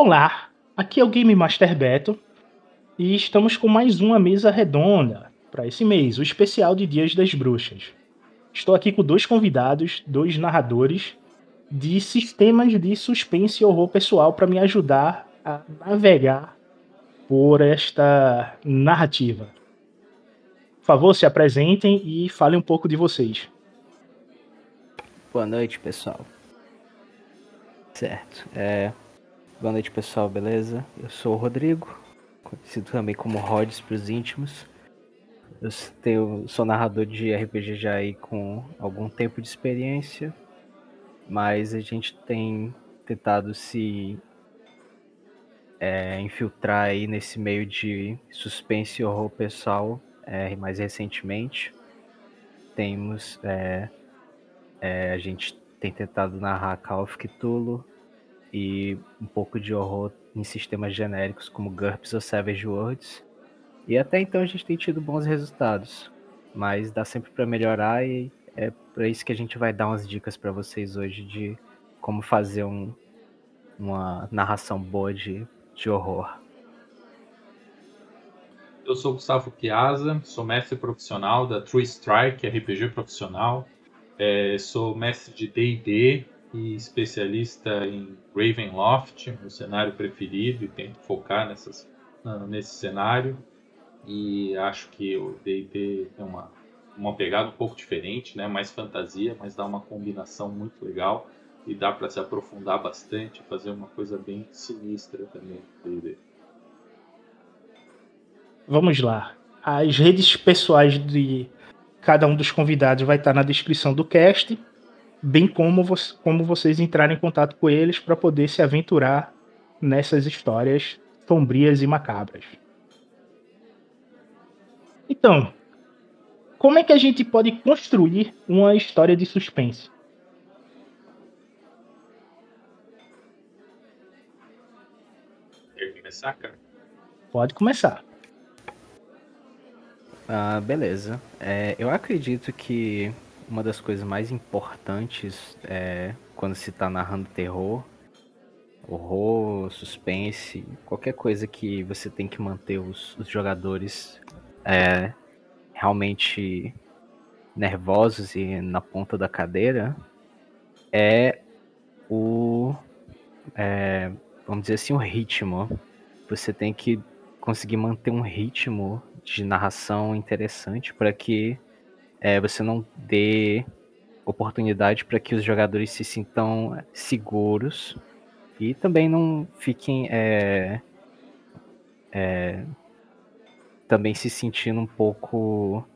Olá, aqui é o Game Master Beto e estamos com mais uma mesa redonda para esse mês, o especial de Dias das Bruxas. Estou aqui com dois convidados, dois narradores de sistemas de suspense e horror pessoal para me ajudar a navegar por esta narrativa. Por favor, se apresentem e falem um pouco de vocês. Boa noite, pessoal. Certo. É... Boa noite, pessoal, beleza? Eu sou o Rodrigo, conhecido também como Rods para os íntimos. Eu tenho, sou narrador de RPG já aí com algum tempo de experiência, mas a gente tem tentado se é, infiltrar aí nesse meio de suspense e horror pessoal é, mais recentemente. Temos. É, é, a gente tem tentado narrar Call of Cthulhu e um pouco de horror em sistemas genéricos como GURPS ou Savage Worlds. E até então a gente tem tido bons resultados, mas dá sempre para melhorar e é para isso que a gente vai dar umas dicas para vocês hoje de como fazer um, uma narração boa de, de horror. Eu sou Gustavo Piazza, sou mestre profissional da True Strike RPG profissional, é, sou mestre de D&D e especialista em Ravenloft, meu cenário preferido, e tento focar nessas, nesse cenário e acho que o D&D é uma, uma pegada um pouco diferente, né? mais fantasia, mas dá uma combinação muito legal e dá para se aprofundar bastante, fazer uma coisa bem sinistra também D&D. Vamos lá. As redes pessoais de cada um dos convidados vai estar na descrição do cast, bem como, vo como vocês entrarem em contato com eles para poder se aventurar nessas histórias sombrias e macabras. Então, como é que a gente pode construir uma história de suspense? Quer começar, cara? Pode começar. Ah, beleza. É, eu acredito que uma das coisas mais importantes é quando se está narrando terror, horror, suspense, qualquer coisa que você tem que manter os, os jogadores é, realmente nervosos e na ponta da cadeira é o é, vamos dizer assim o ritmo. Você tem que conseguir manter um ritmo de narração interessante para que é, você não dê oportunidade para que os jogadores se sintam seguros e também não fiquem é, é, também se sentindo um pouco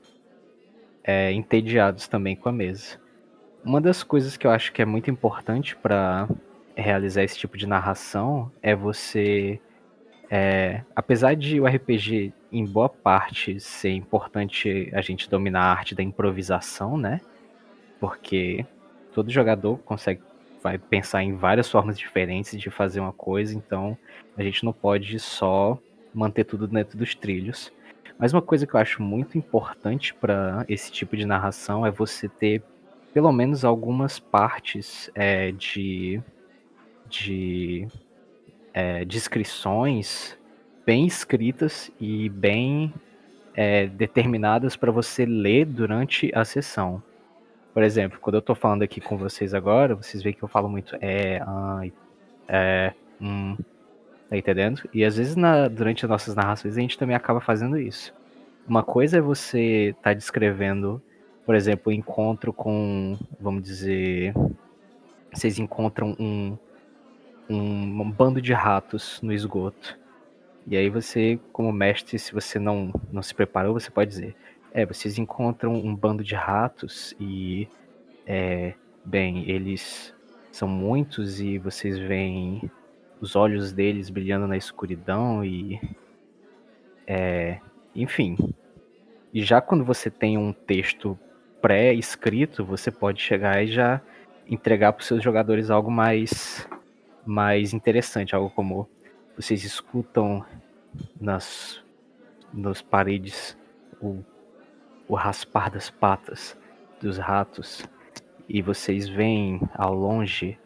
é, entediados também com a mesa. Uma das coisas que eu acho que é muito importante para realizar esse tipo de narração é você, é, apesar de o RPG em boa parte ser importante a gente dominar a arte da improvisação, né? Porque todo jogador consegue vai pensar em várias formas diferentes de fazer uma coisa, então a gente não pode só manter tudo dentro dos trilhos. Mas uma coisa que eu acho muito importante para esse tipo de narração é você ter pelo menos algumas partes é, de, de é, descrições bem escritas e bem é, determinadas para você ler durante a sessão. Por exemplo, quando eu estou falando aqui com vocês agora, vocês veem que eu falo muito é, ai, é, hum, Tá entendendo? E às vezes na, durante as nossas narrações a gente também acaba fazendo isso. Uma coisa é você estar tá descrevendo, por exemplo, o um encontro com, vamos dizer, vocês encontram um, um, um, bando de ratos no esgoto. E aí você, como mestre, se você não, não se preparou, você pode dizer, é, vocês encontram um bando de ratos e, é, bem, eles são muitos e vocês veem os olhos deles brilhando na escuridão e. É, enfim. E já quando você tem um texto pré-escrito, você pode chegar e já entregar para os seus jogadores algo mais, mais interessante, algo como vocês escutam nas, nas paredes o, o raspar das patas dos ratos e vocês veem ao longe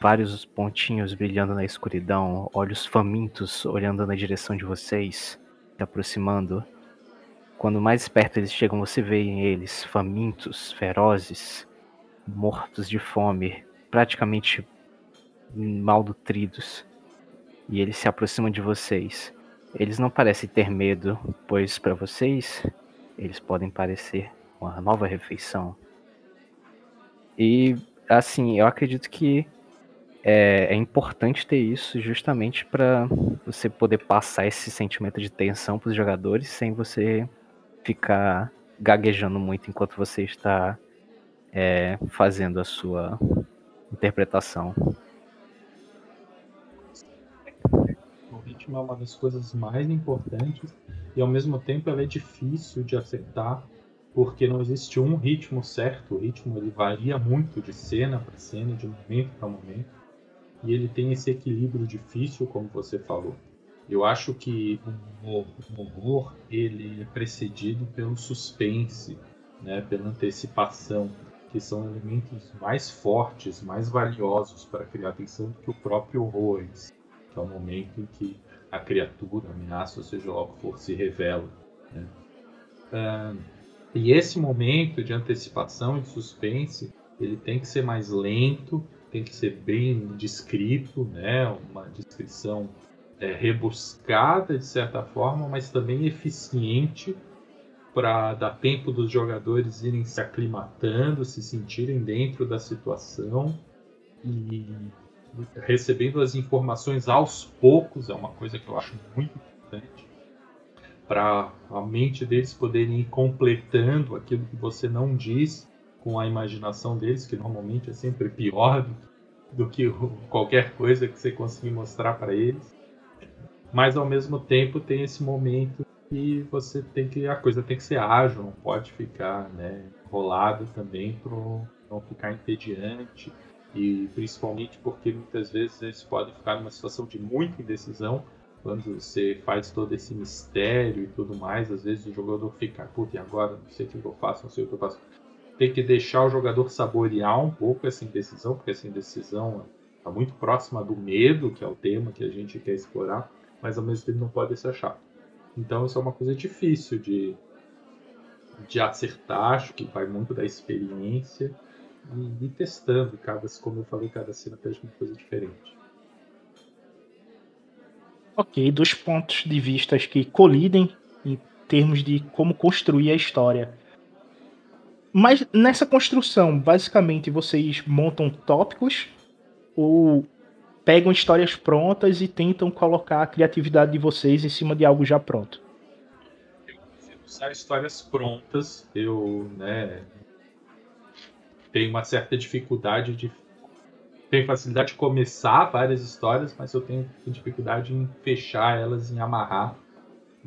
vários pontinhos brilhando na escuridão, olhos famintos olhando na direção de vocês, se aproximando. Quando mais perto eles chegam, você vê eles famintos, ferozes, mortos de fome, praticamente malnutridos. E eles se aproximam de vocês. Eles não parecem ter medo, pois para vocês eles podem parecer uma nova refeição. E assim, eu acredito que é, é importante ter isso justamente para você poder passar esse sentimento de tensão para os jogadores sem você ficar gaguejando muito enquanto você está é, fazendo a sua interpretação. Ritmo é uma das coisas mais importantes e ao mesmo tempo ela é difícil de acertar porque não existe um ritmo certo. O ritmo ele varia muito de cena para cena, de momento para momento e ele tem esse equilíbrio difícil, como você falou. Eu acho que o horror ele é precedido pelo suspense, né, pela antecipação, que são elementos mais fortes, mais valiosos para criar atenção do que o próprio horror, que é o momento em que a criatura, a ameaça, ou seja lá o que for, se revela. Né? Uh, e esse momento de antecipação e de suspense, ele tem que ser mais lento, tem que ser bem descrito, né? uma descrição é, rebuscada de certa forma, mas também eficiente para dar tempo dos jogadores irem se aclimatando, se sentirem dentro da situação e recebendo as informações aos poucos é uma coisa que eu acho muito importante para a mente deles poderem ir completando aquilo que você não diz com a imaginação deles, que normalmente é sempre pior do, do que qualquer coisa que você conseguir mostrar para eles. Mas ao mesmo tempo tem esse momento que você tem que a coisa tem que ser ágil, não pode ficar, né, enrolado também para não ficar entediante e principalmente porque muitas vezes eles podem ficar numa situação de muita indecisão quando você faz todo esse mistério e tudo mais, às vezes o jogador fica, puta, e agora? Não sei o que eu faço, não sei o que eu faço tem que deixar o jogador saborear um pouco essa indecisão, porque essa indecisão está muito próxima do medo, que é o tema que a gente quer explorar, mas ao mesmo tempo não pode ser chato. Então isso é uma coisa difícil de, de acertar, acho que vai muito da experiência e, e testando cada, como eu falei, cada cena pede uma coisa diferente. Ok, dos pontos de vista que colidem em termos de como construir a história. Mas nessa construção, basicamente, vocês montam tópicos ou pegam histórias prontas e tentam colocar a criatividade de vocês em cima de algo já pronto? Eu prefiro usar histórias prontas. Eu, né, tenho uma certa dificuldade de tenho facilidade de começar várias histórias, mas eu tenho dificuldade em fechar elas, em amarrar.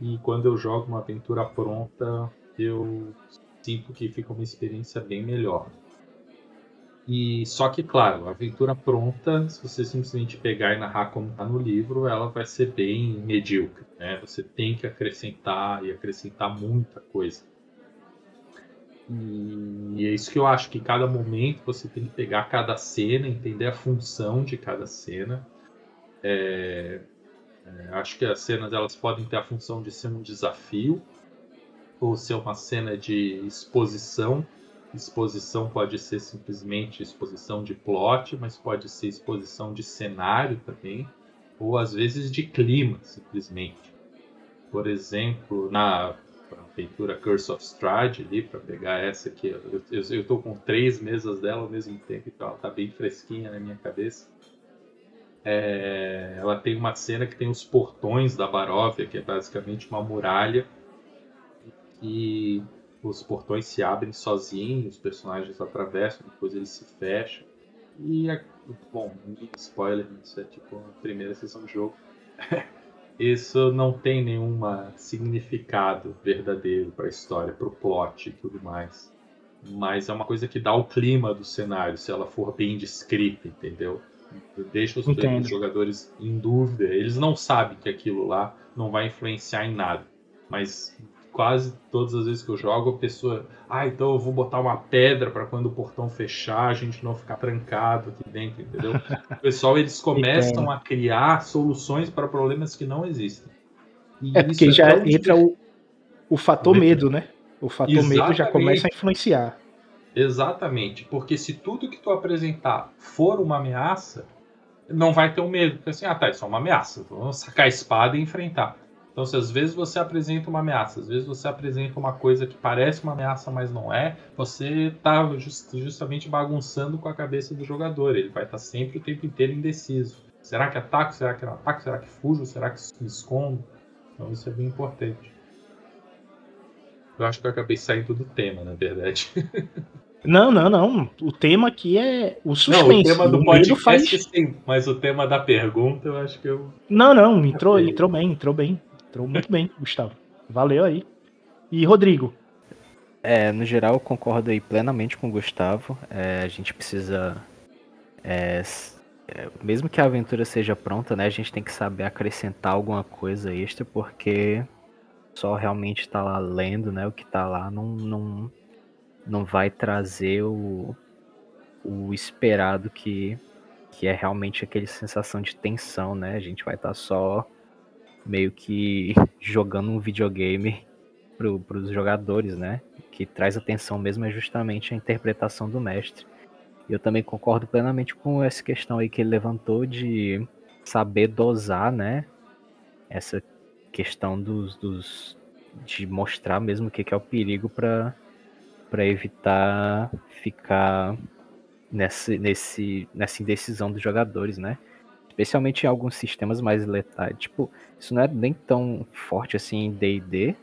E quando eu jogo uma aventura pronta, eu sinto que fica uma experiência bem melhor. E só que, claro, a aventura pronta, se você simplesmente pegar e narrar como está no livro, ela vai ser bem medíocre. Né? Você tem que acrescentar e acrescentar muita coisa. E é isso que eu acho que cada momento você tem que pegar cada cena, entender a função de cada cena. É, é, acho que as cenas elas podem ter a função de ser um desafio ou ser uma cena de exposição. Exposição pode ser simplesmente exposição de plot, mas pode ser exposição de cenário também, ou às vezes de clima, simplesmente. Por exemplo, na feitura Curse of Strahd ali, para pegar essa aqui, eu, eu, eu tô com três mesas dela ao mesmo tempo, então ela tá bem fresquinha na minha cabeça. É, ela tem uma cena que tem os portões da Baróvia, que é basicamente uma muralha que os portões se abrem sozinhos, os personagens atravessam, depois eles se fecham. E, é, bom, spoiler, isso é tipo a primeira sessão do jogo. isso não tem nenhum significado verdadeiro para a história, para o plot e tudo mais. Mas é uma coisa que dá o clima do cenário, se ela for bem descrita, entendeu? Deixa os, os jogadores em dúvida. Eles não sabem que aquilo lá não vai influenciar em nada. Mas quase todas as vezes que eu jogo, a pessoa, ah, então eu vou botar uma pedra para quando o portão fechar, a gente não ficar trancado aqui dentro, entendeu? o pessoal eles começam a criar soluções para problemas que não existem. E é porque é já entra o, o fator medo, né? O fator Exatamente. medo já começa a influenciar. Exatamente, porque se tudo que tu apresentar for uma ameaça, não vai ter o um medo. Porque assim, ah tá, isso é uma ameaça, vamos sacar a espada e enfrentar. Então, se às vezes você apresenta uma ameaça, às vezes você apresenta uma coisa que parece uma ameaça, mas não é, você está just, justamente bagunçando com a cabeça do jogador. Ele vai estar tá sempre o tempo inteiro indeciso. Será que ataco? Será que não ataco? Será que fujo? Será que me escondo? Então, isso é bem importante. Eu acho que eu acabei saindo do tema, na verdade. Não, não, não. O tema aqui é o suspense. Não, o tema do podcast faz... sim, mas o tema da pergunta eu acho que eu. Não, não, entrou, entrou bem, entrou bem. Entrou muito bem, Gustavo. Valeu aí. E Rodrigo? É, no geral eu concordo aí plenamente com o Gustavo. É, a gente precisa. É, é, mesmo que a aventura seja pronta, né? A gente tem que saber acrescentar alguma coisa extra, porque só realmente estar tá lá lendo, né? O que está lá não, não, não vai trazer o, o esperado que, que é realmente aquele sensação de tensão, né? A gente vai estar tá só meio que jogando um videogame para pros jogadores, né? Que traz atenção mesmo é justamente a interpretação do mestre. E eu também concordo plenamente com essa questão aí que ele levantou de saber dosar, né? Essa questão dos, dos de mostrar mesmo o que, que é o perigo para para evitar ficar nesse, nesse, nessa indecisão dos jogadores, né? Especialmente em alguns sistemas mais letais. Tipo, isso não é nem tão forte assim em D&D,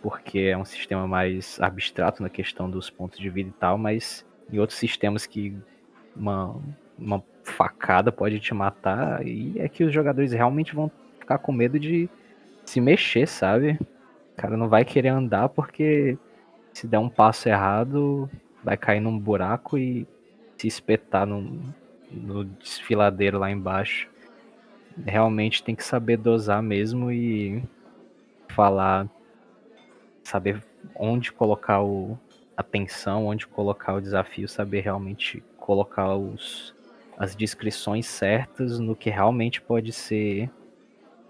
porque é um sistema mais abstrato na questão dos pontos de vida e tal, mas em outros sistemas que uma, uma facada pode te matar, e é que os jogadores realmente vão ficar com medo de se mexer, sabe? O cara não vai querer andar porque se der um passo errado, vai cair num buraco e se espetar no, no desfiladeiro lá embaixo. Realmente tem que saber dosar mesmo e falar, saber onde colocar o, a tensão, onde colocar o desafio, saber realmente colocar os, as descrições certas no que realmente pode ser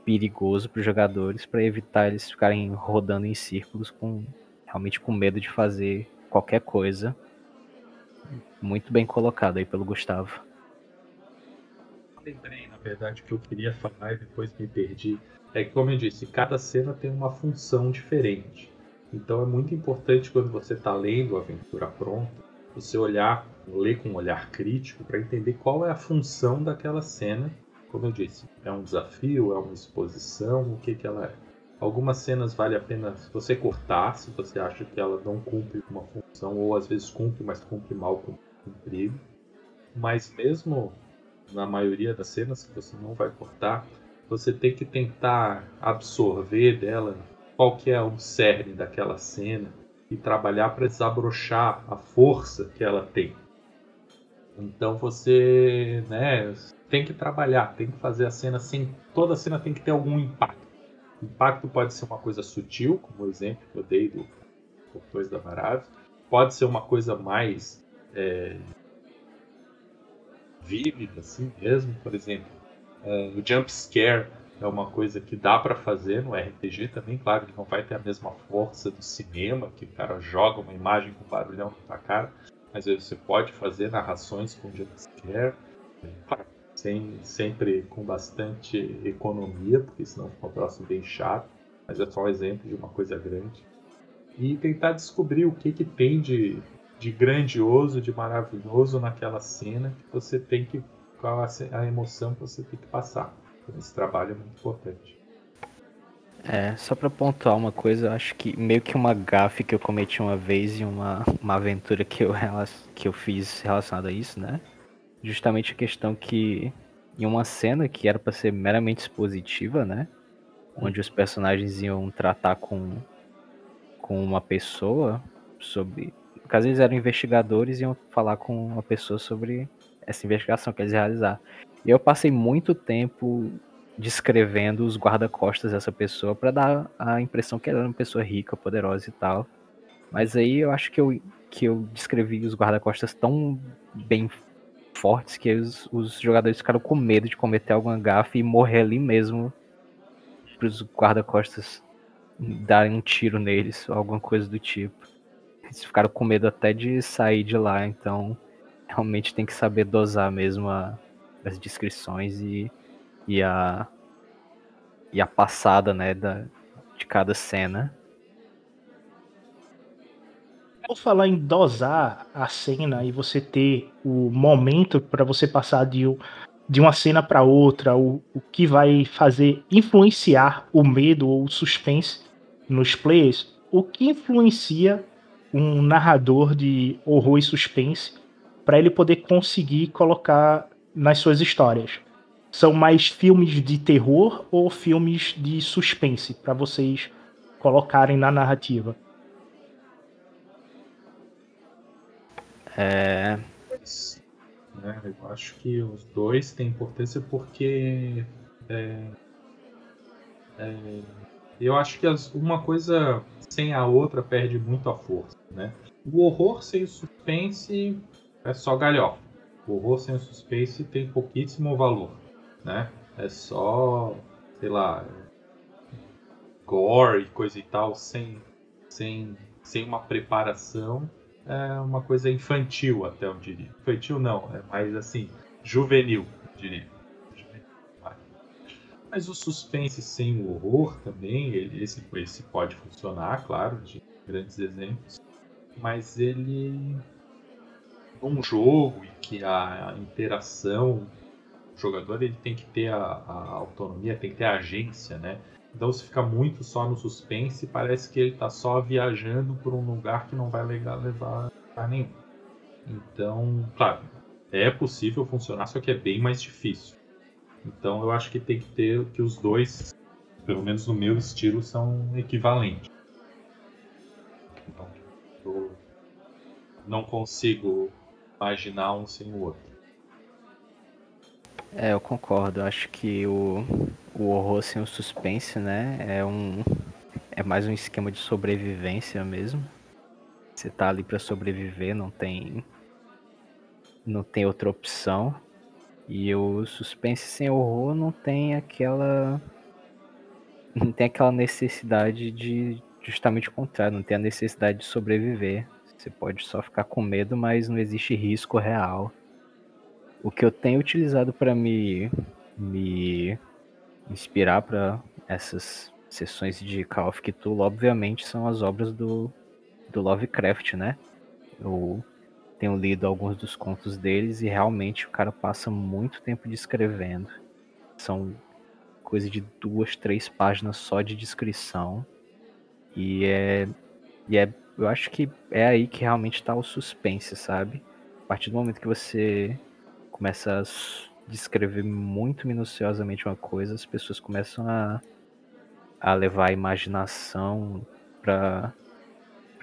perigoso para os jogadores para evitar eles ficarem rodando em círculos com realmente com medo de fazer qualquer coisa. Muito bem colocado aí pelo Gustavo lembrei, na verdade, que eu queria falar e depois me perdi. É que, como eu disse, cada cena tem uma função diferente. Então é muito importante quando você está lendo a aventura pronta, você olhar, ler com um olhar crítico para entender qual é a função daquela cena. Como eu disse, é um desafio, é uma exposição, o que, que ela é. Algumas cenas vale a pena você cortar se você acha que ela não cumpre uma função, ou às vezes cumpre, mas cumpre mal cumprido. Mas mesmo na maioria das cenas que você não vai cortar, você tem que tentar absorver dela qual que é o cerne daquela cena e trabalhar para desabrochar a força que ela tem. Então você, né, tem que trabalhar, tem que fazer a cena sem toda a cena tem que ter algum impacto. O impacto pode ser uma coisa sutil, como o exemplo que eu dei do Portões da Maravilha, pode ser uma coisa mais é, vívida, assim mesmo. Por exemplo, é, o jump scare é uma coisa que dá para fazer no RPG também. Claro que não vai ter a mesma força do cinema, que o cara joga uma imagem com barulhão na cara, mas você pode fazer narrações com jump scare. Sem, sempre com bastante economia, porque senão fica um troço bem chato. Mas é só um exemplo de uma coisa grande. E tentar descobrir o que, que tem de de grandioso, de maravilhoso naquela cena que você tem que. qual a, emoção que você tem que passar. Esse trabalho é muito importante. É, só para pontuar uma coisa, eu acho que meio que uma gafe que eu cometi uma vez em uma, uma aventura que eu, que eu fiz relacionada a isso, né? Justamente a questão que em uma cena que era para ser meramente expositiva, né? Onde os personagens iam tratar com, com uma pessoa sobre porque às vezes eram investigadores e iam falar com uma pessoa sobre essa investigação que eles realizar. E eu passei muito tempo descrevendo os guarda-costas dessa pessoa para dar a impressão que ela era uma pessoa rica, poderosa e tal. Mas aí eu acho que eu, que eu descrevi os guarda-costas tão bem fortes que os, os jogadores ficaram com medo de cometer alguma gafe e morrer ali mesmo para os guarda-costas darem um tiro neles ou alguma coisa do tipo. Eles ficaram com medo até de sair de lá, então realmente tem que saber dosar mesmo a, as descrições e, e a e a passada, né, da, de cada cena. Vou falar em dosar a cena e você ter o momento para você passar de, de uma cena para outra, o, o que vai fazer influenciar o medo ou o suspense nos players, o que influencia um narrador de horror e suspense para ele poder conseguir colocar nas suas histórias? São mais filmes de terror ou filmes de suspense para vocês colocarem na narrativa? É... é eu acho que os dois têm importância porque é, é, eu acho que as, uma coisa sem a outra perde muito a força, né? O horror sem o suspense é só galhofa. O horror sem o suspense tem pouquíssimo valor, né? É só, sei lá, gore e coisa e tal, sem, sem, sem uma preparação. É uma coisa infantil, até eu diria. Infantil não, é mais assim, juvenil, eu diria. Mas o suspense sem o horror também, ele, esse, esse pode funcionar, claro, de grandes exemplos. Mas ele. Num jogo em que a interação, o jogador ele tem que ter a, a autonomia, tem que ter a agência, né? Então se fica muito só no suspense, parece que ele está só viajando por um lugar que não vai levar, a nenhum. Então, claro, é possível funcionar, só que é bem mais difícil. Então eu acho que tem que ter que os dois, pelo menos no meu estilo, são equivalentes. Então, eu não consigo imaginar um sem o outro. É, eu concordo. Acho que o, o horror sem o suspense, né, é um é mais um esquema de sobrevivência mesmo. Você tá ali para sobreviver, não tem não tem outra opção. E o suspense sem horror não tem aquela. Não tem aquela necessidade de. Justamente o contrário, não tem a necessidade de sobreviver. Você pode só ficar com medo, mas não existe risco real. O que eu tenho utilizado para me, me inspirar para essas sessões de Call of Cthulhu, obviamente, são as obras do, do Lovecraft, né? Eu tenho lido alguns dos contos deles e realmente o cara passa muito tempo descrevendo. São coisa de duas, três páginas só de descrição. E é, e é. Eu acho que é aí que realmente está o suspense, sabe? A partir do momento que você começa a descrever muito minuciosamente uma coisa, as pessoas começam a, a levar a imaginação para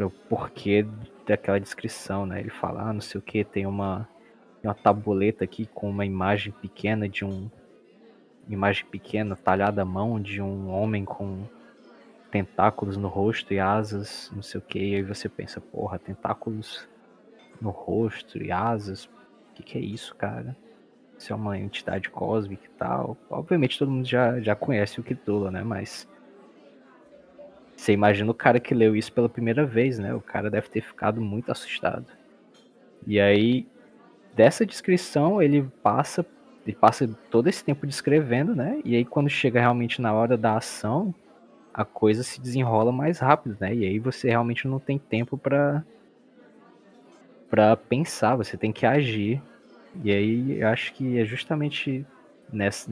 o porquê daquela descrição, né? Ele fala, ah, não sei o que, tem uma, uma tabuleta aqui com uma imagem pequena de um. Imagem pequena, talhada à mão de um homem com tentáculos no rosto e asas, não sei o que. E aí você pensa, porra, tentáculos no rosto e asas, o que, que é isso, cara? Isso é uma entidade cósmica e tal. Obviamente todo mundo já, já conhece o Cthulhu, né? Mas você imagina o cara que leu isso pela primeira vez, né? O cara deve ter ficado muito assustado. E aí, dessa descrição, ele passa, ele passa todo esse tempo descrevendo, né? E aí, quando chega realmente na hora da ação, a coisa se desenrola mais rápido, né? E aí você realmente não tem tempo para para pensar, você tem que agir. E aí, eu acho que é justamente nesse,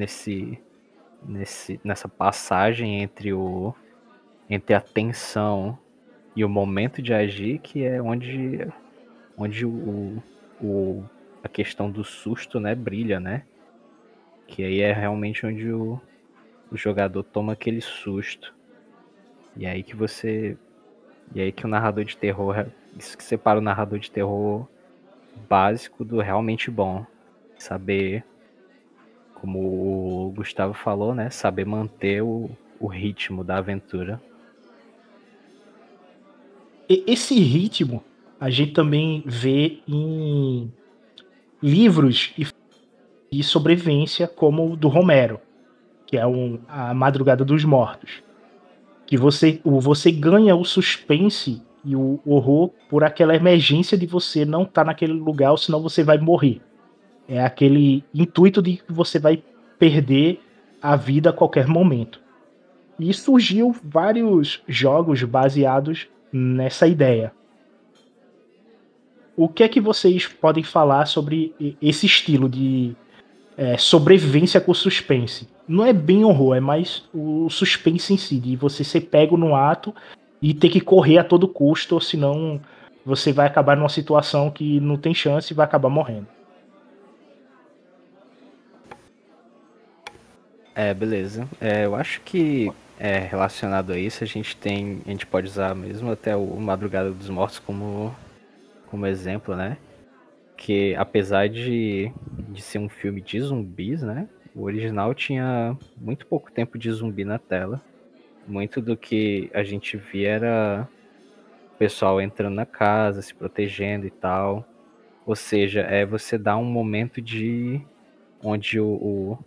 nesse, nessa passagem entre o entre a tensão e o momento de agir, que é onde, onde o, o, a questão do susto né, brilha, né? Que aí é realmente onde o, o jogador toma aquele susto. E aí que você. E aí que o narrador de terror. Isso que separa o narrador de terror básico do realmente bom. Saber como o Gustavo falou, né? Saber manter o, o ritmo da aventura. Esse ritmo a gente também vê em livros de sobrevivência como o do Romero, que é um, a Madrugada dos Mortos. Que você, você ganha o suspense e o horror por aquela emergência de você não estar tá naquele lugar, senão você vai morrer. É aquele intuito de que você vai perder a vida a qualquer momento. E surgiu vários jogos baseados nessa ideia. O que é que vocês podem falar sobre esse estilo de é, sobrevivência com suspense? Não é bem horror, é mais o suspense em si, de você ser pego no ato e ter que correr a todo custo, senão você vai acabar numa situação que não tem chance e vai acabar morrendo. É, beleza. É, eu acho que é, relacionado a isso, a gente tem. A gente pode usar mesmo até o Madrugada dos Mortos como, como exemplo, né? Que apesar de, de ser um filme de zumbis, né? O original tinha muito pouco tempo de zumbi na tela. Muito do que a gente via era o pessoal entrando na casa, se protegendo e tal. Ou seja, é você dar um momento de onde o, o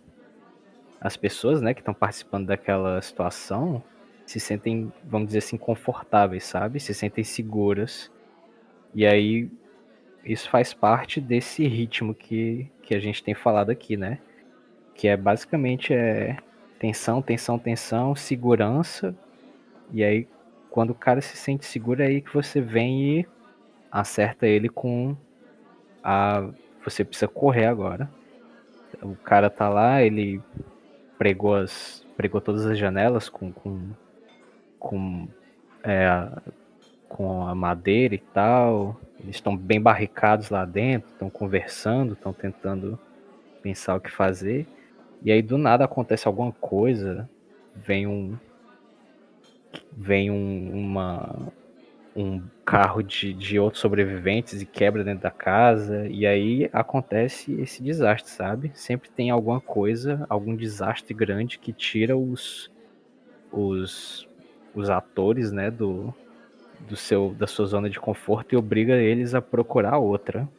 as pessoas, né, que estão participando daquela situação se sentem, vamos dizer assim, confortáveis, sabe? Se sentem seguras. E aí isso faz parte desse ritmo que, que a gente tem falado aqui, né? Que é basicamente é tensão, tensão, tensão, segurança. E aí quando o cara se sente seguro é aí que você vem e acerta ele com a você precisa correr agora. O cara tá lá, ele pregou, as, pregou todas as janelas com, com, com, é, com a madeira e tal. Eles estão bem barricados lá dentro, estão conversando, estão tentando pensar o que fazer. E aí do nada acontece alguma coisa, vem um vem um, uma um carro de, de outros sobreviventes e quebra dentro da casa. E aí acontece esse desastre, sabe? Sempre tem alguma coisa, algum desastre grande que tira os, os, os atores, né, do, do seu, da sua zona de conforto e obriga eles a procurar outra.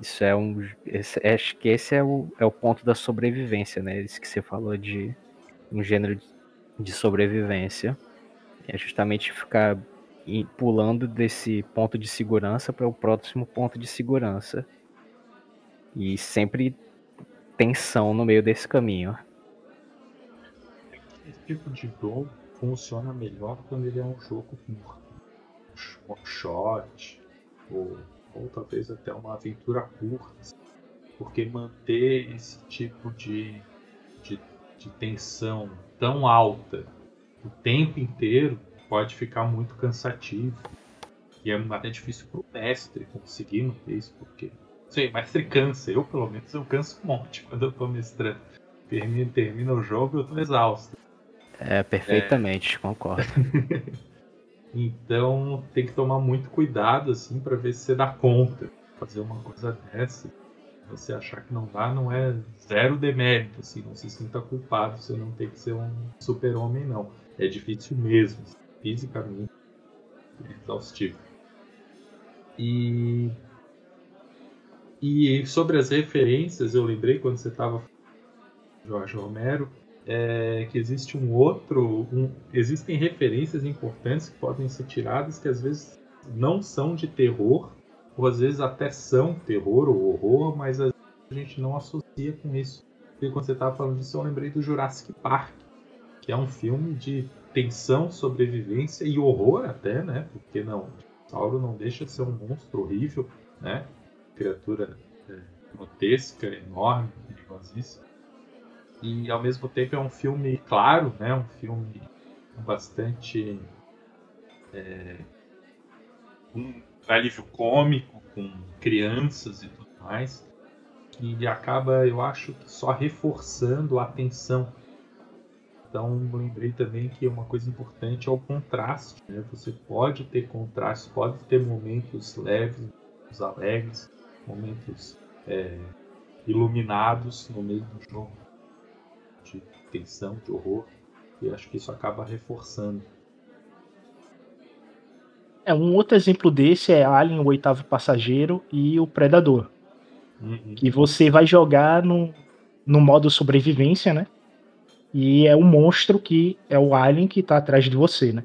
Isso é um. Esse, acho que esse é o, é o ponto da sobrevivência, né? Isso que você falou de um gênero de sobrevivência. É justamente ficar pulando desse ponto de segurança para o próximo ponto de segurança. E sempre tensão no meio desse caminho. Esse tipo de jogo funciona melhor quando ele é um jogo curto. Um shot, ou, ou talvez até uma aventura curta. Porque manter esse tipo de, de, de tensão tão alta o tempo inteiro pode ficar muito cansativo. E é até difícil pro mestre conseguir manter isso, porque. Sei, o mestre cansa. Eu, pelo menos, eu canso um monte quando eu tô mestrando. Termina, termina o jogo eu tô exausto. É, perfeitamente, é... concordo. então tem que tomar muito cuidado, assim, para ver se você dá conta. Fazer uma coisa dessa. Você achar que não dá, não é zero demérito, assim, não se sinta culpado, você não tem que ser um super-homem, não. É difícil mesmo fisicamente exaustivo. E, e sobre as referências, eu lembrei quando você estava Jorge Romero, é, que existe um outro, um, existem referências importantes que podem ser tiradas que às vezes não são de terror, ou às vezes até são terror ou horror, mas a gente não associa com isso. Porque quando você estava falando disso, eu lembrei do Jurassic Park, que é um filme de tensão, sobrevivência e horror até, né? Porque não, o dinossauro não deixa de ser um monstro horrível, né? Criatura é, grotesca, enorme, perigosíssima. E ao mesmo tempo é um filme claro, né? Um filme bastante é, um alívio cômico com crianças e tudo mais, que acaba, eu acho, só reforçando a tensão então lembrei também que uma coisa importante é o contraste. Né? Você pode ter contraste, pode ter momentos leves, momentos alegres, momentos é, iluminados no meio do jogo. de tensão, de horror. E acho que isso acaba reforçando. É, um outro exemplo desse é Alien, o oitavo passageiro e o Predador. Uhum. Que você vai jogar no, no modo sobrevivência, né? E é o monstro que é o Alien que tá atrás de você, né?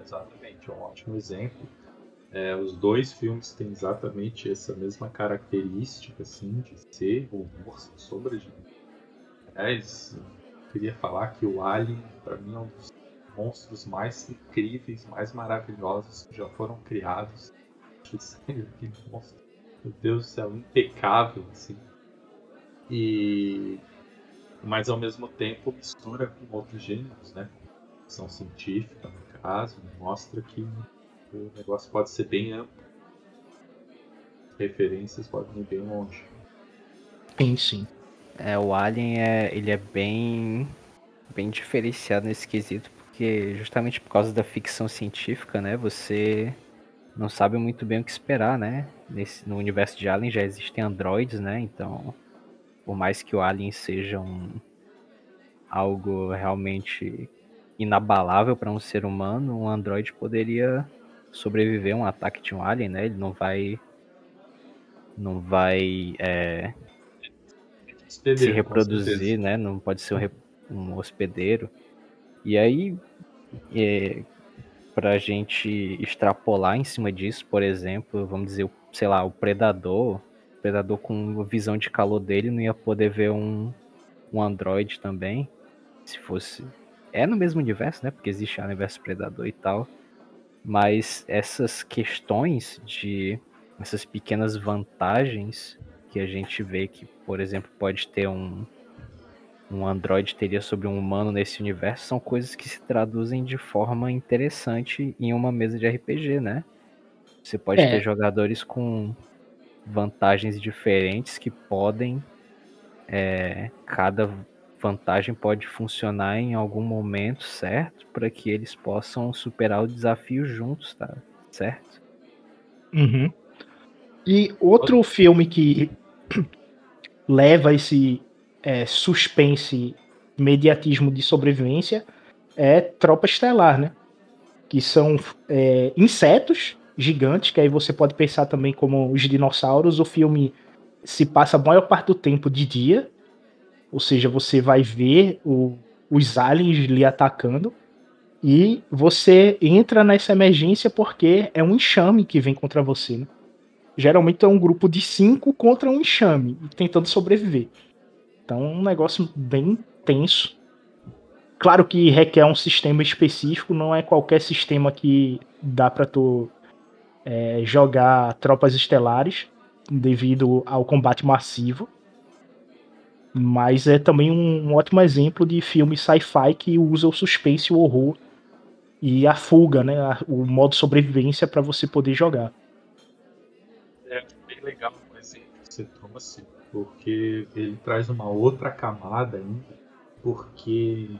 Exatamente, é um ótimo exemplo. É, os dois filmes têm exatamente essa mesma característica, assim, de ser humor de. Aliás, eu queria falar que o Alien, para mim, é um dos monstros mais incríveis, mais maravilhosos que já foram criados. Aquele monstro, meu Deus do céu, impecável, assim. E mas ao mesmo tempo mistura com outros gêneros, né? Ficção científica, no caso, mostra que o negócio pode ser bem amplo. Referências podem ir bem longe. Sim, sim. É, o Alien é, ele é bem, bem diferenciado nesse quesito, porque justamente por causa da ficção científica, né, você não sabe muito bem o que esperar, né? Nesse, no universo de Alien já existem androides, né? Então, por mais que o Alien seja um, algo realmente inabalável para um ser humano, um androide poderia sobreviver a um ataque de um alien, né? Ele não vai não vai é, se reproduzir, né? Não pode ser um, um hospedeiro. E aí, é, para a gente extrapolar em cima disso, por exemplo, vamos dizer, sei lá, o predador, o predador com visão de calor dele não ia poder ver um, um androide também, se fosse é no mesmo universo, né? Porque existe o universo predador e tal. Mas essas questões de essas pequenas vantagens que a gente vê que, por exemplo, pode ter um um androide teria sobre um humano nesse universo são coisas que se traduzem de forma interessante em uma mesa de RPG, né? Você pode é. ter jogadores com vantagens diferentes que podem é, cada vantagem pode funcionar em algum momento, certo? Para que eles possam superar o desafio juntos, tá? Certo? Uhum. E outro filme que leva esse é, suspense, mediatismo de sobrevivência é Tropa Estelar, né? Que são é, insetos gigantes, que aí você pode pensar também como os dinossauros. O filme se passa a maior parte do tempo de dia, ou seja, você vai ver o, os aliens lhe atacando e você entra nessa emergência porque é um enxame que vem contra você. Né? Geralmente é um grupo de cinco contra um enxame, tentando sobreviver. Então é um negócio bem tenso. Claro que requer um sistema específico, não é qualquer sistema que dá para tu é, jogar tropas estelares devido ao combate massivo. Mas é também um, um ótimo exemplo de filme sci-fi que usa o suspense, o horror e a fuga, né? O modo sobrevivência para você poder jogar. É bem legal o exemplo que você trouxe, porque ele traz uma outra camada ainda, porque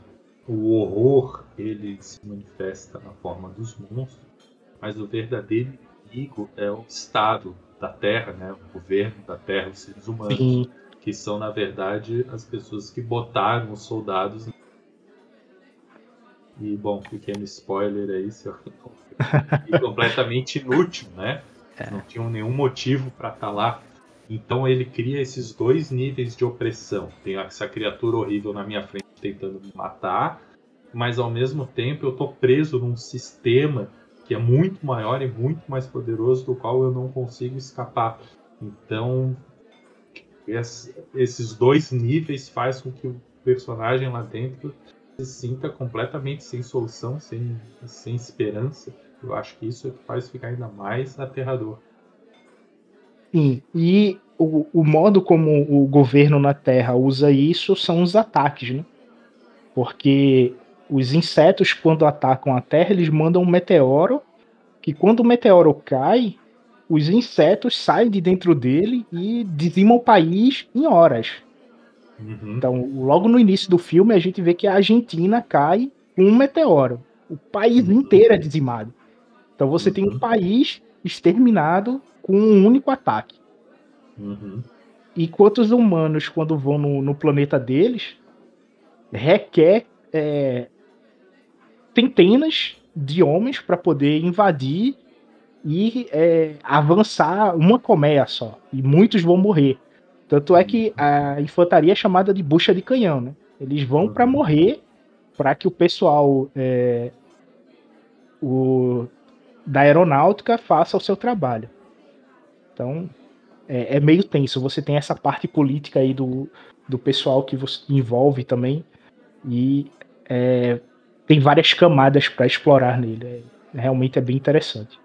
o horror ele se manifesta na forma dos monstros, mas o verdadeiro inimigo é o Estado da Terra, né? O governo da Terra, os seres humanos. Sim que são na verdade as pessoas que botaram os soldados. E bom, pequeno spoiler aí, se e completamente inútil, né? É. Não tinham nenhum motivo para estar tá lá. Então ele cria esses dois níveis de opressão. Tem essa criatura horrível na minha frente tentando me matar, mas ao mesmo tempo eu tô preso num sistema que é muito maior e muito mais poderoso do qual eu não consigo escapar. Então esses dois níveis faz com que o personagem lá dentro se sinta completamente sem solução, sem, sem esperança. Eu acho que isso é que faz ficar ainda mais aterrador. Sim, e o, o modo como o governo na Terra usa isso são os ataques, né? Porque os insetos, quando atacam a Terra, eles mandam um meteoro, que quando o meteoro cai, os insetos saem de dentro dele e dizimam o país em horas. Uhum. Então, logo no início do filme, a gente vê que a Argentina cai com um meteoro. O país uhum. inteiro é dizimado. Então você uhum. tem um uhum. país exterminado com um único ataque. Uhum. enquanto os humanos, quando vão no, no planeta deles, requer é, centenas de homens para poder invadir e é, avançar uma colmeia só. E muitos vão morrer. Tanto é que a infantaria é chamada de bucha de canhão, né? Eles vão para morrer para que o pessoal é, o, da aeronáutica faça o seu trabalho. Então é, é, meio tenso. Você tem essa parte política aí do, do pessoal que você envolve também e é, tem várias camadas para explorar nele. É, realmente é bem interessante.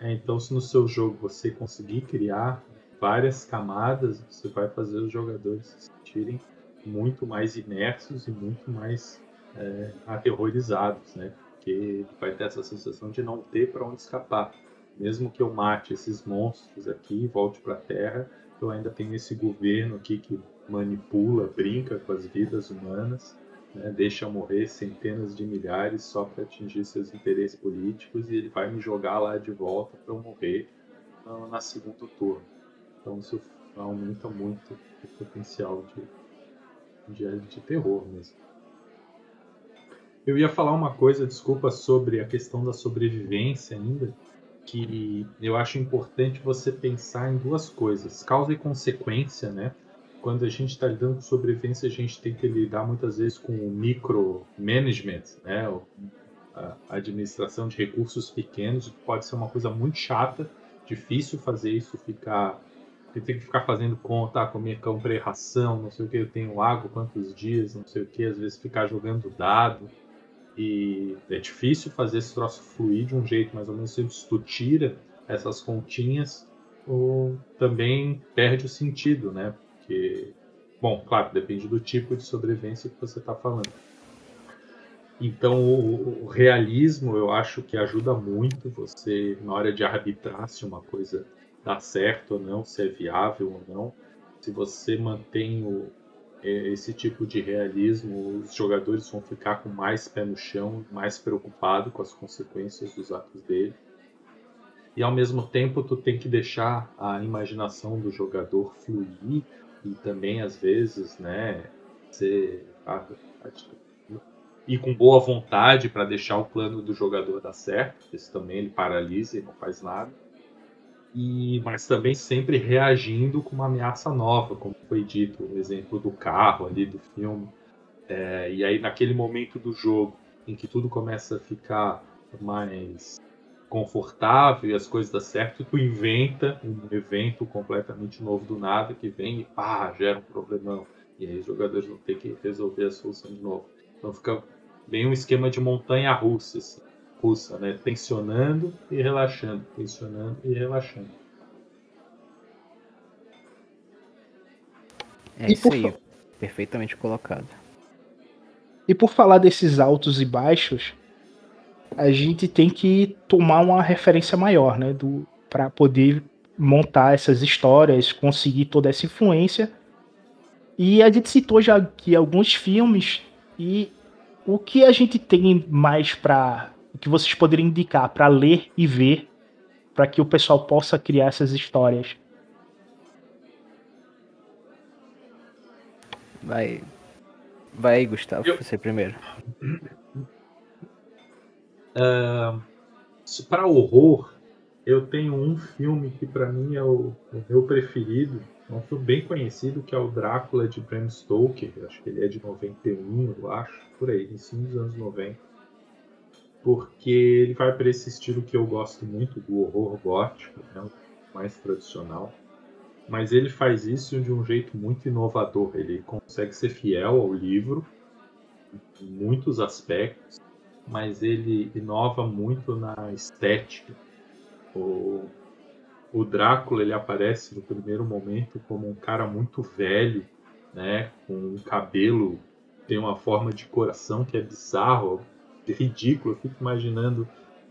É, então, se no seu jogo você conseguir criar várias camadas, você vai fazer os jogadores se sentirem muito mais imersos e muito mais é, aterrorizados, né? Porque vai ter essa sensação de não ter para onde escapar. Mesmo que eu mate esses monstros aqui e volte para a Terra, eu ainda tenho esse governo aqui que manipula, brinca com as vidas humanas, né? deixa morrer centenas de milhares só para atingir seus interesses políticos e ele vai me jogar lá de volta para eu morrer na, na segundo turno. Então isso aumenta muito o potencial de, de, de terror mesmo. Eu ia falar uma coisa, desculpa, sobre a questão da sobrevivência ainda, que eu acho importante você pensar em duas coisas, causa e consequência, né? Quando a gente está lidando com sobrevivência, a gente tem que lidar muitas vezes com o micromanagement, né? A administração de recursos pequenos, pode ser uma coisa muito chata, difícil fazer isso ficar tem que ficar fazendo conta, ah, comer comprei ração, não sei o que, eu tenho água quantos dias, não sei o que, às vezes ficar jogando dado. E é difícil fazer esse troço fluir de um jeito mais ou menos. Se tu tira essas continhas, ou também perde o sentido, né? Porque, bom, claro, depende do tipo de sobrevivência que você está falando. Então, o, o, realismo eu acho que ajuda muito você na hora de arbitrar se uma coisa dá certo ou não, se é viável ou não. Se você mantém o, é, esse tipo de realismo, os jogadores vão ficar com mais pé no chão, mais preocupado com as consequências dos atos dele. E ao mesmo tempo tu tem que deixar a imaginação do jogador fluir e também às vezes, né, ser e com boa vontade para deixar o plano do jogador dar certo, isso também ele paralisa e não faz nada e mas também sempre reagindo com uma ameaça nova, como foi dito, o exemplo do carro ali do filme. É, e aí naquele momento do jogo em que tudo começa a ficar mais confortável e as coisas dão certo, tu inventa um evento completamente novo do nada que vem e pá, gera um problemão. E aí os jogadores vão ter que resolver a solução de novo. Então fica bem um esquema de montanha russa. Assim russa, né? Tensionando e relaxando, tensionando e relaxando. É e isso aí, fa... perfeitamente colocado. E por falar desses altos e baixos, a gente tem que tomar uma referência maior, né, do para poder montar essas histórias, conseguir toda essa influência. E a gente citou já aqui alguns filmes e o que a gente tem mais para o que vocês poderiam indicar para ler e ver para que o pessoal possa criar essas histórias? Vai. Vai, Gustavo, Eu... você primeiro. Uh, para horror, eu tenho um filme que para mim é o, o, meu preferido. Um filme bem conhecido que é o Drácula de Bram Stoker. Acho que ele é de 91, eu acho, por aí, em dos anos 90 porque ele vai para esse estilo que eu gosto muito do horror gótico, né, mais tradicional. Mas ele faz isso de um jeito muito inovador. Ele consegue ser fiel ao livro em muitos aspectos, mas ele inova muito na estética. O, o Drácula ele aparece no primeiro momento como um cara muito velho, né, com um cabelo tem uma forma de coração que é bizarro, ridículo. Eu fico imaginando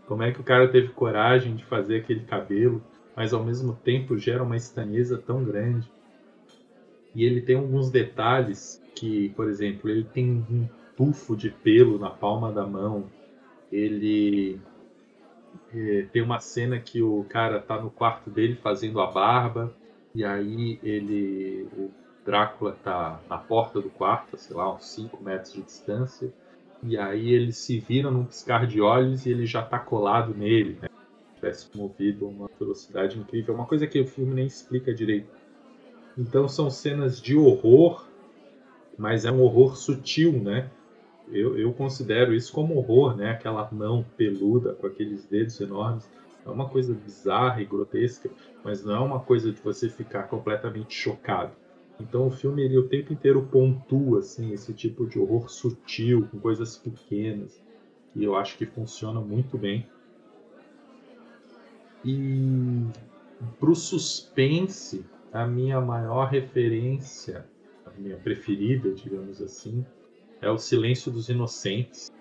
como é que o cara teve coragem de fazer aquele cabelo, mas ao mesmo tempo gera uma estranheza tão grande. E ele tem alguns detalhes que, por exemplo, ele tem tufo de pelo na palma da mão. Ele é, tem uma cena que o cara tá no quarto dele fazendo a barba E aí ele. O Drácula tá na porta do quarto, sei lá, uns 5 metros de distância. E aí ele se vira num piscar de olhos e ele já tá colado nele, né? Tivesse movido uma velocidade incrível. É uma coisa que o filme nem explica direito. Então são cenas de horror, mas é um horror sutil, né? Eu, eu considero isso como horror, né? Aquela mão peluda com aqueles dedos enormes. É uma coisa bizarra e grotesca, mas não é uma coisa de você ficar completamente chocado. Então o filme ele o tempo inteiro pontua assim esse tipo de horror sutil, com coisas pequenas, e eu acho que funciona muito bem. E para o suspense, a minha maior referência, a minha preferida, digamos assim, é O Silêncio dos Inocentes.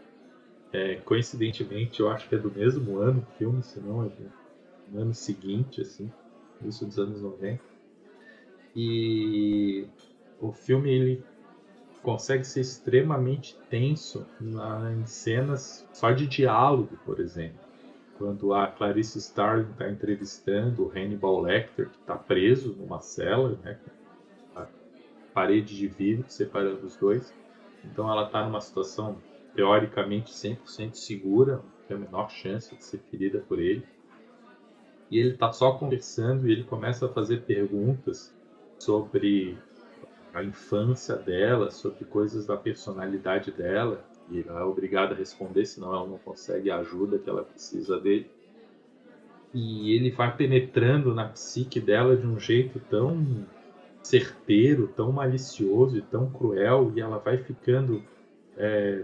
É, coincidentemente, eu acho que é do mesmo ano o filme, se não é do ano seguinte, assim, isso dos anos 90. E o filme ele consegue ser extremamente tenso na, em cenas só de diálogo, por exemplo. Quando a Clarice Starling está entrevistando o Hannibal Lecter, que está preso numa cela, né, a parede de vidro separando os dois. Então ela está numa situação teoricamente 100% segura, não tem a menor chance de ser ferida por ele. E ele está só conversando e ele começa a fazer perguntas sobre a infância dela, sobre coisas da personalidade dela. E ela é obrigada a responder, senão ela não consegue a ajuda que ela precisa dele. E ele vai penetrando na psique dela de um jeito tão certeiro, tão malicioso e tão cruel, e ela vai ficando é,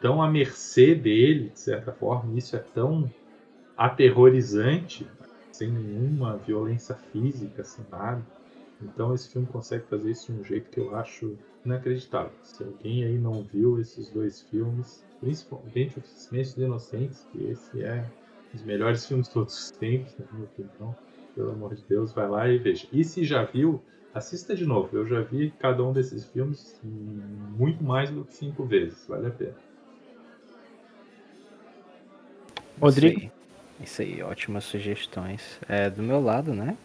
tão à mercê dele, de certa forma. Isso é tão aterrorizante, sem nenhuma violência física, sem nada. Então esse filme consegue fazer isso de um jeito que eu acho inacreditável. Se alguém aí não viu esses dois filmes, principalmente O Silêncio dos Inocentes, que esse é um dos melhores filmes de todos os tempos, na minha opinião, pelo amor de Deus, vai lá e veja. E se já viu, assista de novo. Eu já vi cada um desses filmes muito mais do que cinco vezes. Vale a pena. Rodrigo? Isso aí, Isso aí ótimas sugestões. É, do meu lado, né?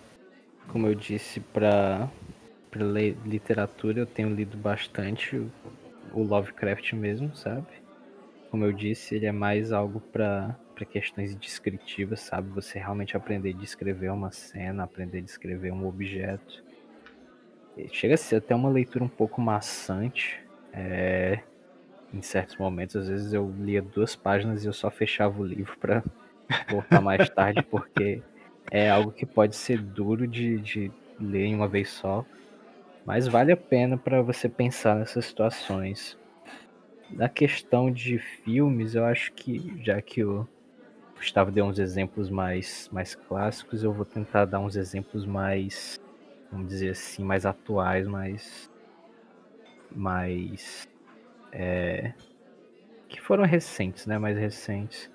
Como eu disse, para ler literatura eu tenho lido bastante o Lovecraft mesmo, sabe? Como eu disse, ele é mais algo para questões descritivas, sabe? Você realmente aprender a descrever uma cena, aprender a descrever um objeto. Chega a ser até uma leitura um pouco maçante. É, em certos momentos, às vezes eu lia duas páginas e eu só fechava o livro para voltar mais tarde, porque é algo que pode ser duro de, de ler em uma vez só, mas vale a pena para você pensar nessas situações. Na questão de filmes, eu acho que, já que o Gustavo deu uns exemplos mais, mais clássicos, eu vou tentar dar uns exemplos mais, vamos dizer assim, mais atuais, mais. mais. É, que foram recentes, né? Mais recentes.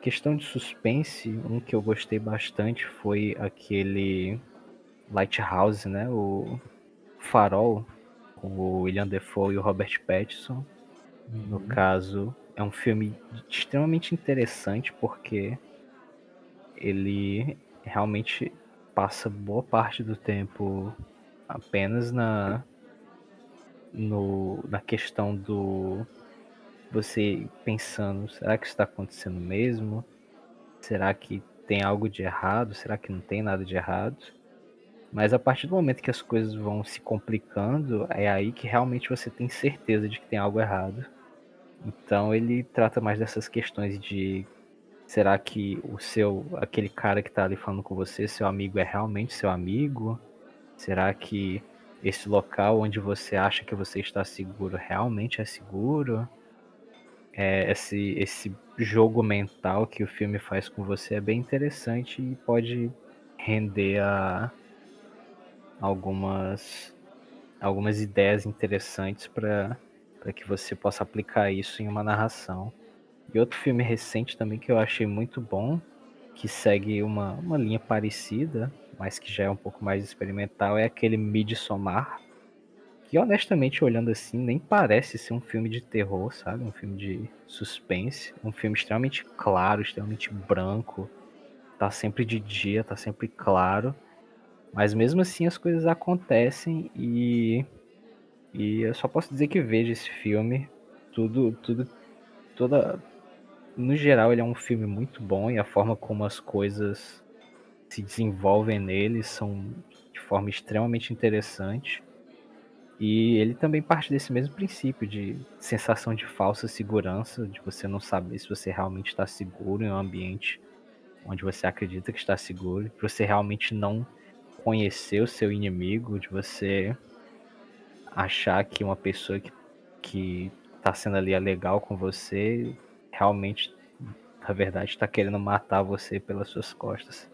Questão de suspense, um que eu gostei bastante foi aquele Lighthouse, né? O Farol, com o William Defoe e o Robert Pattinson. Uhum. No caso, é um filme extremamente interessante porque ele realmente passa boa parte do tempo apenas na no, na questão do você pensando, será que está acontecendo mesmo? Será que tem algo de errado? Será que não tem nada de errado? Mas a partir do momento que as coisas vão se complicando, é aí que realmente você tem certeza de que tem algo errado. Então ele trata mais dessas questões de será que o seu aquele cara que está ali falando com você, seu amigo é realmente seu amigo? Será que esse local onde você acha que você está seguro realmente é seguro? é, esse, esse jogo mental que o filme faz com você é bem interessante e pode render a algumas, algumas ideias interessantes para que você possa aplicar isso em uma narração. E outro filme recente também que eu achei muito bom, que segue uma, uma linha parecida, mas que já é um pouco mais experimental, é aquele Midsommar, que honestamente, olhando assim, nem parece ser um filme de terror, sabe? Um filme de suspense. Um filme extremamente claro, extremamente branco. Tá sempre de dia, tá sempre claro. Mas mesmo assim as coisas acontecem e e eu só posso dizer que vejo esse filme, tudo tudo toda no geral ele é um filme muito bom e a forma como as coisas se desenvolvem nele são de forma extremamente interessante. E ele também parte desse mesmo princípio de sensação de falsa segurança, de você não saber se você realmente está seguro em um ambiente onde você acredita que está seguro, de você realmente não conhecer o seu inimigo, de você achar que uma pessoa que, que tá sendo ali legal com você realmente, na verdade, está querendo matar você pelas suas costas.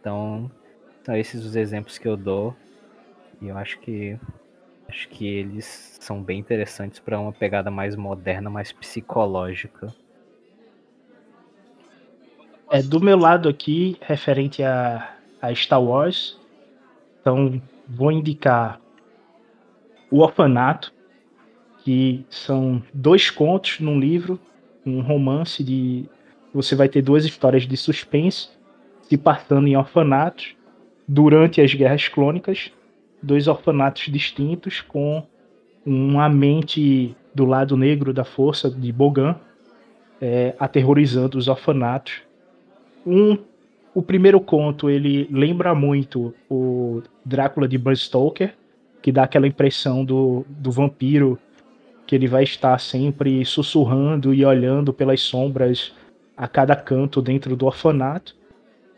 Então, são esses os exemplos que eu dou. E eu acho que Acho que eles são bem interessantes para uma pegada mais moderna, mais psicológica. É, do meu lado aqui, referente a, a Star Wars, então vou indicar O Orfanato, que são dois contos num livro, um romance de. Você vai ter duas histórias de suspense se passando em orfanatos durante as guerras clônicas dois orfanatos distintos com uma mente do lado negro da força de Bogan é, aterrorizando os orfanatos. Um, o primeiro conto ele lembra muito o Drácula de Bram Stoker, que dá aquela impressão do, do vampiro que ele vai estar sempre sussurrando e olhando pelas sombras a cada canto dentro do orfanato.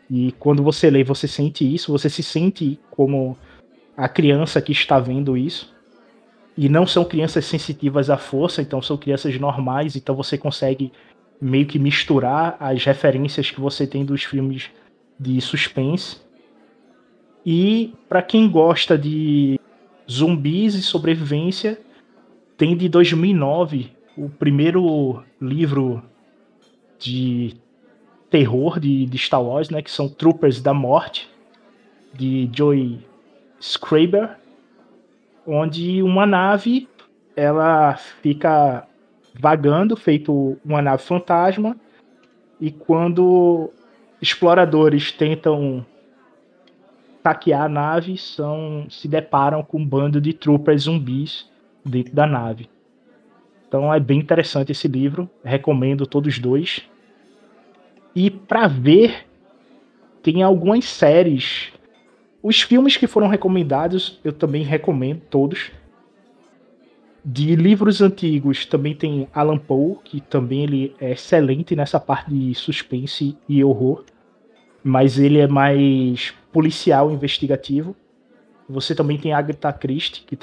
E quando você lê, você sente isso, você se sente como a criança que está vendo isso. E não são crianças sensitivas à força, então são crianças normais, então você consegue meio que misturar as referências que você tem dos filmes de suspense. E para quem gosta de zumbis e sobrevivência, tem de 2009 o primeiro livro de terror de, de Star Wars, né, que são Troopers da Morte, de Joey Scraber, onde uma nave ela fica vagando, feito uma nave fantasma, e quando exploradores tentam saquear a nave, são, se deparam com um bando de troopers zumbis dentro da nave. Então é bem interessante esse livro, recomendo todos dois. E para ver, tem algumas séries os filmes que foram recomendados, eu também recomendo todos. De livros antigos, também tem Alan Poe, que também ele é excelente nessa parte de suspense e horror. Mas ele é mais policial, investigativo. Você também tem Agatha Christie, que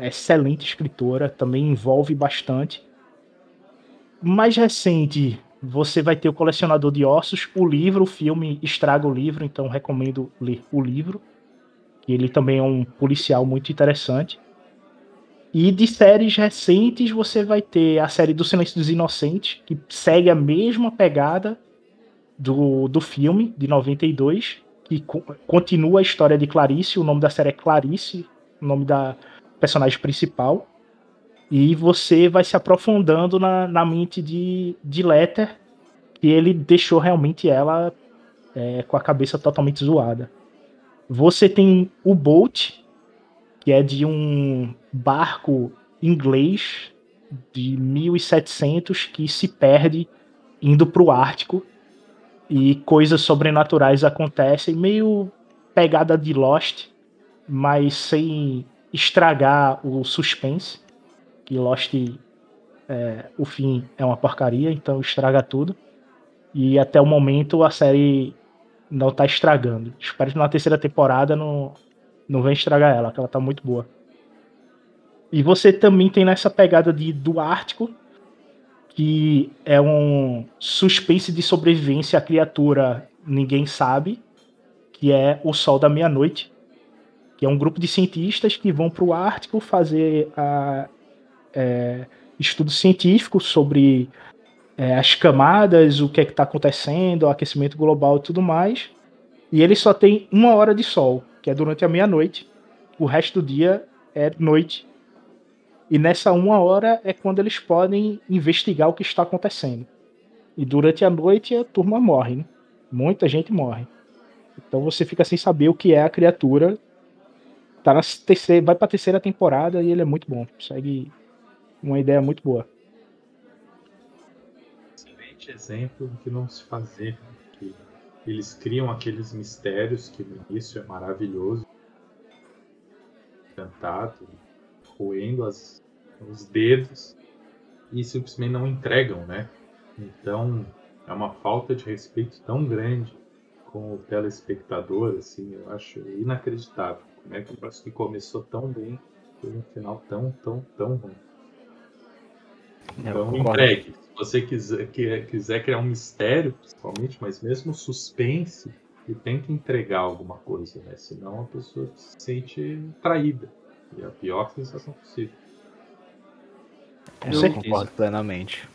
excelente escritora, também envolve bastante. Mais recente, você vai ter o Colecionador de Ossos, o livro, o filme estraga o livro, então recomendo ler o livro. Ele também é um policial muito interessante. E de séries recentes você vai ter a série do Silêncio dos Inocentes, que segue a mesma pegada do, do filme de 92, que co continua a história de Clarice. O nome da série é Clarice, o nome da personagem principal. E você vai se aprofundando na, na mente de, de Letter, que ele deixou realmente ela é, com a cabeça totalmente zoada. Você tem o Bolt, que é de um barco inglês de 1700 que se perde indo para o Ártico e coisas sobrenaturais acontecem, meio pegada de Lost, mas sem estragar o suspense que Lost é, o fim é uma porcaria, então estraga tudo. E até o momento a série não tá estragando. Espero que na terceira temporada não, não venha estragar ela, que ela tá muito boa. E você também tem nessa pegada de do Ártico, que é um suspense de sobrevivência à criatura ninguém sabe, que é o Sol da Meia-Noite, que é um grupo de cientistas que vão para o Ártico fazer a, é, estudo científico sobre é, as camadas, o que é que está acontecendo, o aquecimento global e tudo mais. E ele só tem uma hora de sol, que é durante a meia-noite. O resto do dia é noite. E nessa uma hora é quando eles podem investigar o que está acontecendo. E durante a noite a turma morre, né? Muita gente morre. Então você fica sem saber o que é a criatura. Tá na terceira, vai pra terceira temporada e ele é muito bom. Segue uma ideia muito boa. Excelente exemplo do que não se fazer. Que eles criam aqueles mistérios que no início é maravilhoso. Cantado, roendo as, os dedos e simplesmente não entregam, né? Então é uma falta de respeito tão grande com o telespectador, assim, eu acho inacreditável. Como é que um negócio que começou tão bem teve um final tão, tão, tão ruim. Então entregue. Se você quiser, quiser criar um mistério, principalmente, mas mesmo suspense, e tenta entregar alguma coisa, né? Senão a pessoa se sente traída. E é a pior sensação possível. Eu concordo plenamente.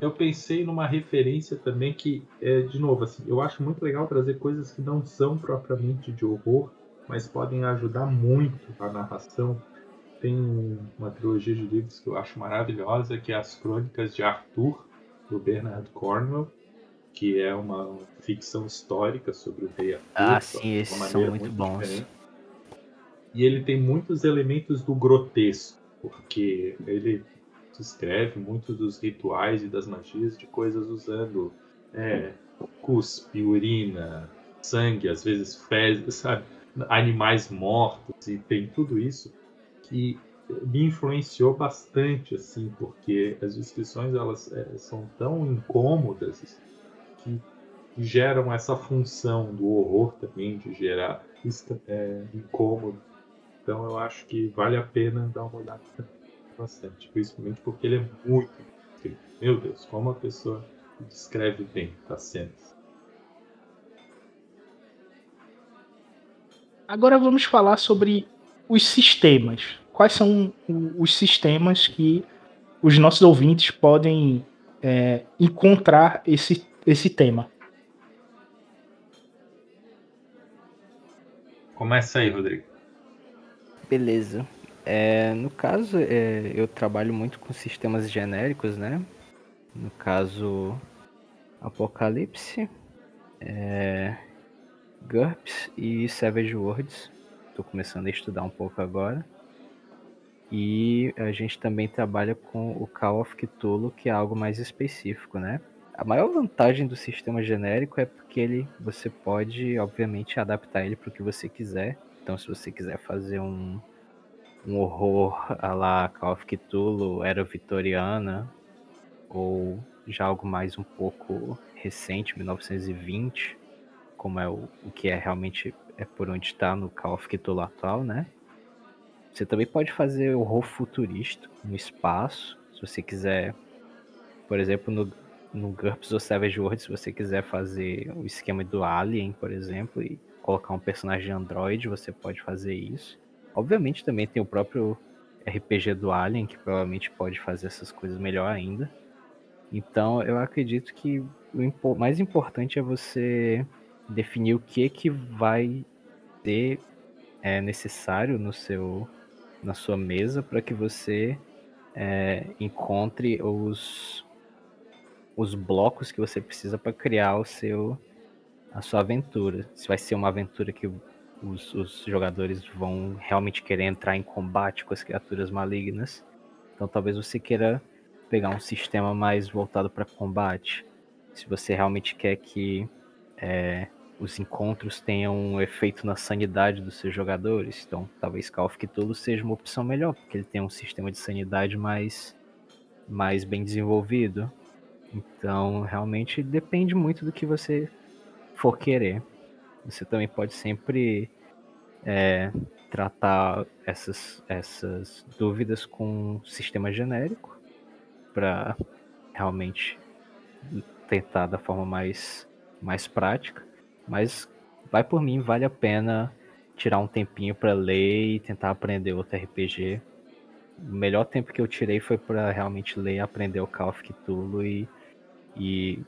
Eu pensei numa referência também que, é, de novo, assim, eu acho muito legal trazer coisas que não são propriamente de horror, mas podem ajudar muito a narração. Tem uma trilogia de livros que eu acho maravilhosa, que é As Crônicas de Arthur, do Bernard Cornwell, que é uma ficção histórica sobre o rei Arthur. Ah, sim, esses são muito, muito bons. Diferente. E ele tem muitos elementos do grotesco, porque ele descreve muitos dos rituais e das magias de coisas usando é, cuspe, urina, sangue, às vezes fezes, sabe? Animais mortos e tem tudo isso que me influenciou bastante, assim, porque as descrições elas é, são tão incômodas que geram essa função do horror também de gerar é, incômodo. Então eu acho que vale a pena dar uma olhada bastante, principalmente porque ele é muito. Meu Deus, como a pessoa descreve bem as cenas. Agora vamos falar sobre os sistemas. Quais são os sistemas que os nossos ouvintes podem é, encontrar esse, esse tema? Começa aí, Rodrigo. Beleza. É, no caso, é, eu trabalho muito com sistemas genéricos, né? No caso, Apocalipse, é, GURPS e Savage Worlds. Estou começando a estudar um pouco agora. E a gente também trabalha com o Call of Cthulhu, que é algo mais específico, né? A maior vantagem do sistema genérico é porque ele, você pode, obviamente, adaptar ele para o que você quiser. Então, se você quiser fazer um, um horror a lá Call of Cthulhu, era vitoriana, ou já algo mais um pouco recente, 1920, como é o, o que é realmente é por onde está no Call of Cthulhu atual, né? Você também pode fazer horror futurista no espaço, se você quiser, por exemplo, no, no GURPS ou Savage World, se você quiser fazer o esquema do Alien, por exemplo, e colocar um personagem Android, você pode fazer isso. Obviamente também tem o próprio RPG do Alien, que provavelmente pode fazer essas coisas melhor ainda. Então eu acredito que o mais importante é você definir o que que vai ser é, necessário no seu na sua mesa para que você é, encontre os os blocos que você precisa para criar o seu a sua aventura. Se vai ser uma aventura que os, os jogadores vão realmente querer entrar em combate com as criaturas malignas. Então talvez você queira pegar um sistema mais voltado para combate. Se você realmente quer que é, os encontros tenham um efeito na sanidade dos seus jogadores, então talvez Call of Cthulhu seja uma opção melhor, porque ele tem um sistema de sanidade mais, mais bem desenvolvido. Então realmente depende muito do que você for querer. Você também pode sempre é, tratar essas, essas dúvidas com um sistema genérico para realmente tentar da forma mais, mais prática. Mas vai por mim, vale a pena tirar um tempinho para ler e tentar aprender outro RPG. O melhor tempo que eu tirei foi para realmente ler e aprender o Call of Cthulhu e, e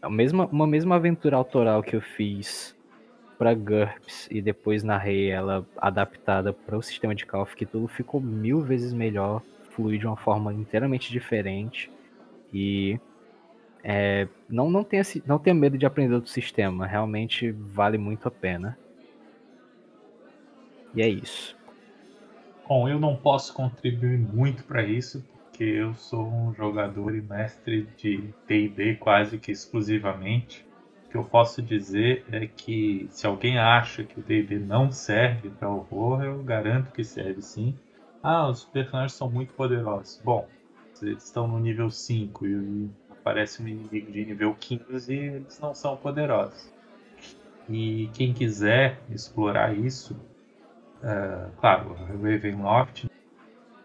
a mesma, uma mesma aventura autoral que eu fiz para GURPS e depois narrei ela adaptada para o sistema de Call of Cthulhu ficou mil vezes melhor, flui de uma forma inteiramente diferente e É, não, não, tenha, não tenha medo de aprender outro sistema, realmente vale muito a pena. E é isso. Bom, eu não posso contribuir muito para isso, porque eu sou um jogador e mestre de D&D quase que exclusivamente. O que eu posso dizer é que se alguém acha que o D&D não serve para horror, eu garanto que serve sim. Ah, os personagens são muito poderosos. Bom, eles estão no nível 5 e aparece um inimigo de nível 15 e eles não são poderosos. E quem quiser explorar isso, uh, claro, Ravenloft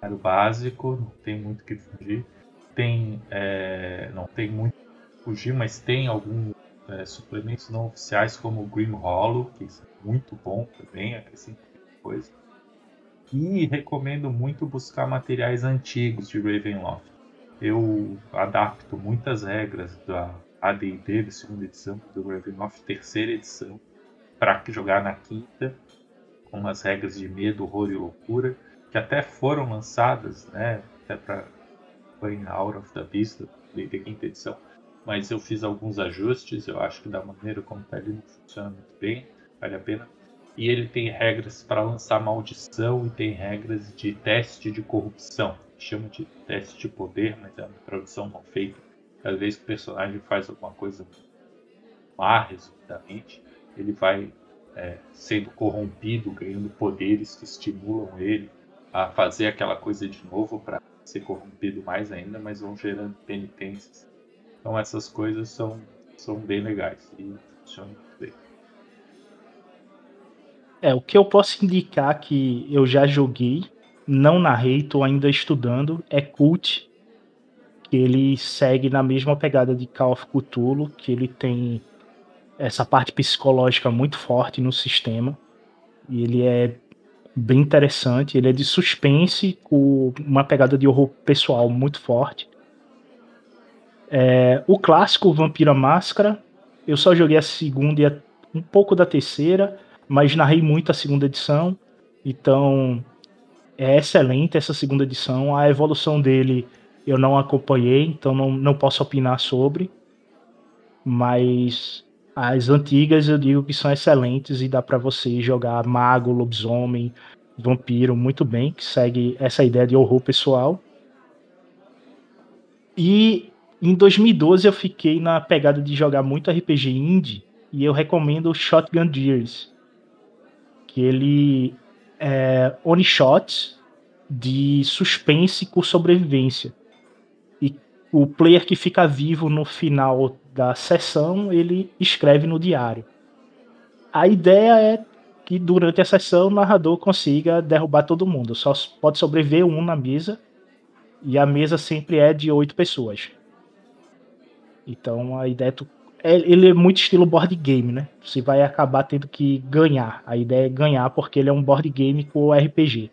é o básico, não tem muito o que fugir. Tem, é, não tem muito que fugir, mas tem alguns é, suplementos não oficiais como o Grim Hollow, que é muito bom também, acrescenta coisa. E recomendo muito buscar materiais antigos de Ravenloft. Eu adapto muitas regras da AD&D de segunda edição, do Ravenloft terceira edição, para jogar na quinta, com as regras de medo, horror e loucura, que até foram lançadas, né, até para foi em Out of the Beast, da quinta edição, mas eu fiz alguns ajustes, eu acho que da maneira como está ali não funciona muito bem, vale a pena. E ele tem regras para lançar maldição e tem regras de teste de corrupção. Chama de teste de poder, mas é uma tradução mal feita. Cada vez que o personagem faz alguma coisa má, resumidamente, ele vai é, sendo corrompido, ganhando poderes que estimulam ele a fazer aquela coisa de novo para ser corrompido mais ainda, mas vão gerando penitências então essas coisas são, são bem legais e funcionam bem. É, o que eu posso indicar que eu já joguei, não narrei, tô ainda estudando, é Cult, que ele segue na mesma pegada de Call of Cthulhu, que ele tem essa parte psicológica muito forte no sistema. E ele é bem interessante, ele é de suspense com uma pegada de horror pessoal muito forte. É, o clássico Vampira Máscara, eu só joguei a segunda e a, um pouco da terceira, mas narrei muito a segunda edição, então é excelente essa segunda edição. A evolução dele eu não acompanhei, então não, não posso opinar sobre, mas as antigas eu digo que são excelentes e dá para você jogar mago, lobisomem, vampiro muito bem, que segue essa ideia de horror pessoal. E em 2012 eu fiquei na pegada de jogar muito RPG indie e eu recomendo Shotgun Gears, que ele é one shot de suspense com sobrevivência. E o player que fica vivo no final da sessão, ele escreve no diário. A ideia é que durante a sessão o narrador consiga derrubar todo mundo. Só pode sobreviver um na mesa e a mesa sempre é de oito pessoas. Então a ideia é tu, ele é muito estilo board game, né? Você vai acabar tendo que ganhar. A ideia é ganhar porque ele é um board game com RPG.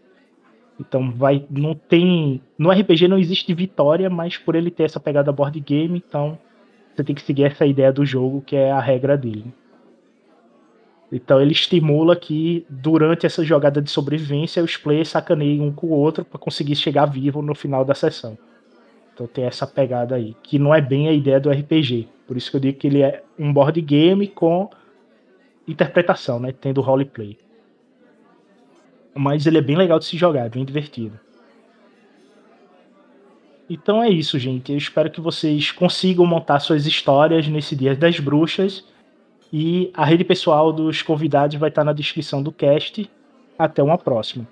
Então vai não tem no RPG não existe vitória, mas por ele ter essa pegada board game, então você tem que seguir essa ideia do jogo que é a regra dele. Então ele estimula que durante essa jogada de sobrevivência os players sacaneiem um com o outro para conseguir chegar vivo no final da sessão. Então tem essa pegada aí, que não é bem a ideia do RPG. Por isso que eu digo que ele é um board game com interpretação, né? Tendo roleplay. Mas ele é bem legal de se jogar, é bem divertido. Então é isso, gente. Eu espero que vocês consigam montar suas histórias nesse Dia das Bruxas. E a rede pessoal dos convidados vai estar na descrição do cast. Até uma próxima.